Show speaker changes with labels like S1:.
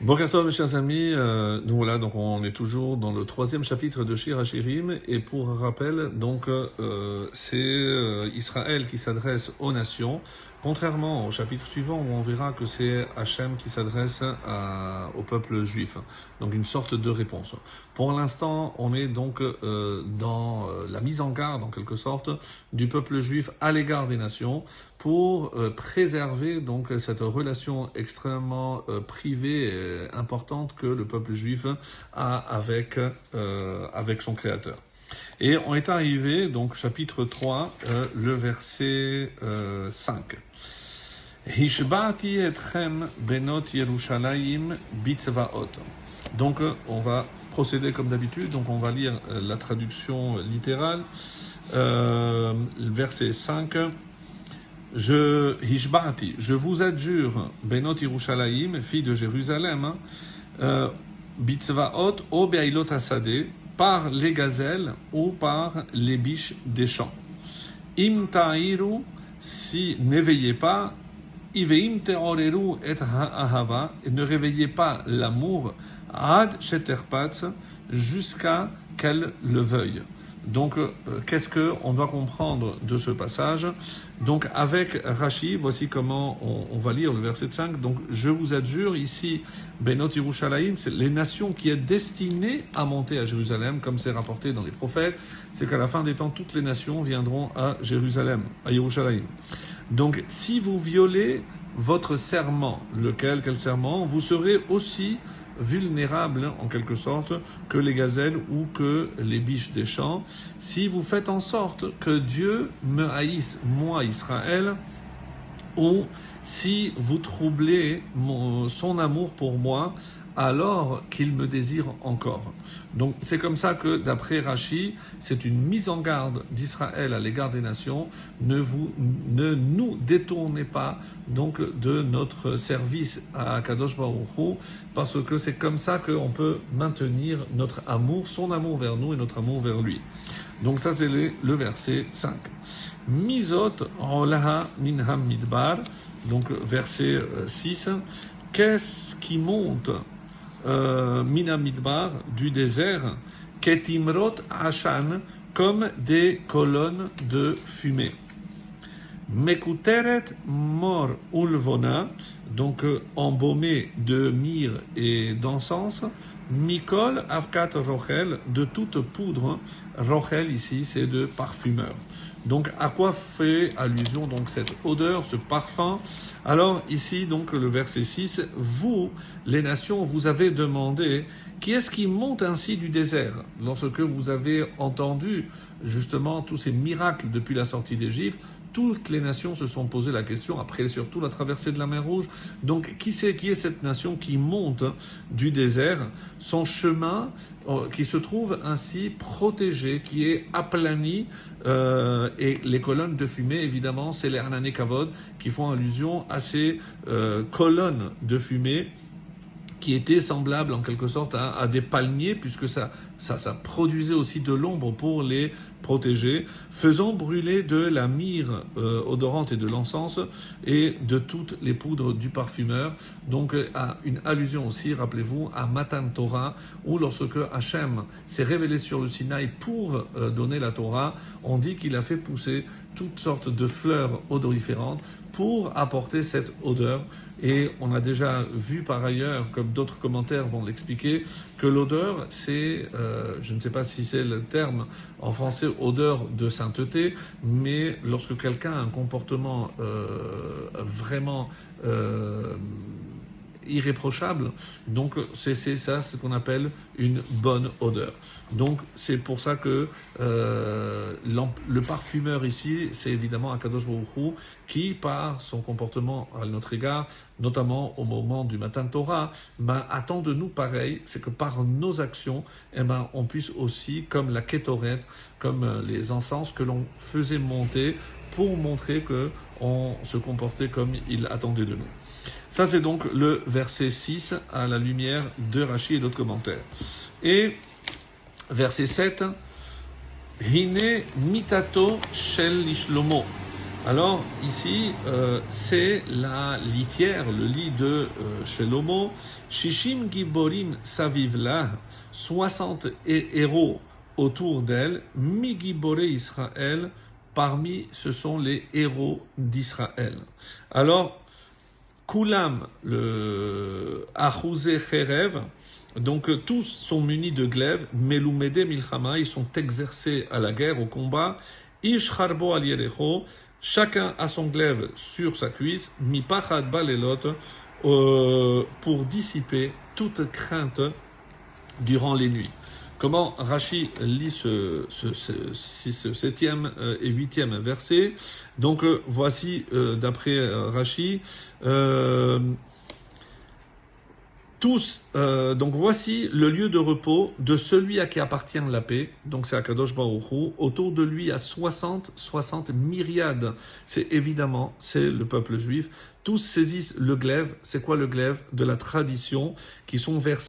S1: Bonjour mes chers amis, euh, nous voilà donc on est toujours dans le troisième chapitre de Shir Hashirim. Et pour rappel donc euh, c'est euh, Israël qui s'adresse aux nations. Contrairement au chapitre suivant où on verra que c'est Hachem qui s'adresse au peuple juif, donc une sorte de réponse. Pour l'instant, on est donc euh, dans euh, la mise en garde, en quelque sorte, du peuple juif à l'égard des nations pour préserver donc cette relation extrêmement privée importante que le peuple juif a avec, avec son Créateur. Et on est arrivé, donc chapitre 3, euh, le verset euh, 5. Hishbati etchem benot Yerushalayim bitzvaot. Donc euh, on va procéder comme d'habitude, donc on va lire euh, la traduction littérale. Euh, verset 5. Je, je vous adjure, Benot Yerushalayim, fille de Jérusalem, euh, Bitzvaot, O Asadeh, par les gazelles ou par les biches des champs. Im ta'iru, si n'éveillez pas, iveim te'oreru et ha'ahava, ne réveillez pas l'amour, ad sheterpatz, jusqu'à qu'elle le veuille. Donc, euh, qu'est-ce que on doit comprendre de ce passage? Donc, avec Rashi, voici comment on, va lire le verset 5. Donc, je vous adjure ici, Benot Yerushalayim, c'est les nations qui est destinées à monter à Jérusalem, comme c'est rapporté dans les prophètes, c'est qu'à la fin des temps, toutes les nations viendront à Jérusalem, à Yerushalayim. Donc, si vous violez votre serment, lequel, quel serment, vous serez aussi vulnérable en quelque sorte que les gazelles ou que les biches des champs. Si vous faites en sorte que Dieu me haïsse, moi Israël, ou si vous troublez son amour pour moi, alors qu'il me désire encore. Donc c'est comme ça que, d'après Rachi, c'est une mise en garde d'Israël à l'égard des nations. Ne, vous, ne nous détournez pas donc de notre service à Kadosh Baruch parce que c'est comme ça qu'on peut maintenir notre amour, son amour vers nous et notre amour vers lui. Donc ça c'est le, verset 5. Mizot olaha minham midbar, donc verset 6. Qu'est-ce qui monte euh, Midbar, du désert, Ketimrot Ashan, comme des colonnes de fumée. Mekuteret mor ulvona, donc euh, embaumé de myrrhe et d'encens, Mikol avkat rochel, de toute poudre. Rochel ici, c'est de parfumeur. Donc, à quoi fait allusion donc cette odeur, ce parfum? Alors ici, donc le verset 6, vous, les nations, vous avez demandé qui est-ce qui monte ainsi du désert? Lorsque vous avez entendu justement tous ces miracles depuis la sortie d'Égypte, toutes les nations se sont posé la question, après surtout la traversée de la mer Rouge. Donc, qui c'est qui est cette nation qui monte du désert Son chemin euh, qui se trouve ainsi protégé, qui est aplani, euh, et les colonnes de fumée, évidemment, c'est les Kavod, qui font allusion à ces euh, colonnes de fumée qui étaient semblables en quelque sorte à, des palmiers, puisque ça, ça, produisait aussi de l'ombre pour les protéger, faisant brûler de la myrrhe euh, odorante et de l'encens et de toutes les poudres du parfumeur. Donc, à une allusion aussi, rappelez-vous, à Matan Torah, où lorsque Hachem s'est révélé sur le Sinaï pour euh, donner la Torah, on dit qu'il a fait pousser toutes sortes de fleurs odoriférantes pour apporter cette odeur. Et on a déjà vu par ailleurs, comme d'autres commentaires vont l'expliquer, que l'odeur, c'est, euh, je ne sais pas si c'est le terme en français, odeur de sainteté, mais lorsque quelqu'un a un comportement euh, vraiment euh, irréprochable. Donc c'est ça, ce qu'on appelle une bonne odeur. Donc c'est pour ça que euh, le parfumeur ici, c'est évidemment Akadosh Baruch qui, par son comportement à notre égard, notamment au moment du matin de Torah, ben, attend de nous pareil, c'est que par nos actions, eh ben, on puisse aussi, comme la kétorette, comme euh, les encens que l'on faisait monter pour montrer que on se comportait comme il attendait de nous. Ça, c'est donc le verset 6 à la lumière de Rachi et d'autres commentaires. Et verset 7, Hine mitato shel lishlomo. Alors ici, euh, c'est la litière, le lit de euh, Shelomo. Shishim Giborim Savivla, 60 héros autour d'elle, Mi Gibore Israël, parmi ce sont les héros d'Israël. Alors, Kulam, le Achouzé Cherev, donc tous sont munis de glaives, Meloumede Milchama, ils sont exercés à la guerre, au combat, Ish Harbo al chacun a son glaive sur sa cuisse, mi pachad balelot, euh, pour dissiper toute crainte durant les nuits. Comment Rashi lit ce, septième euh, et huitième verset? Donc euh, voici, d'après Rashi, tous, euh, donc voici le lieu de repos de celui à qui appartient la paix, donc c'est Akadosh Baruch autour de lui à 60, 60 myriades, c'est évidemment, c'est le peuple juif, tous saisissent le glaive, c'est quoi le glaive? De la tradition, qui sont versés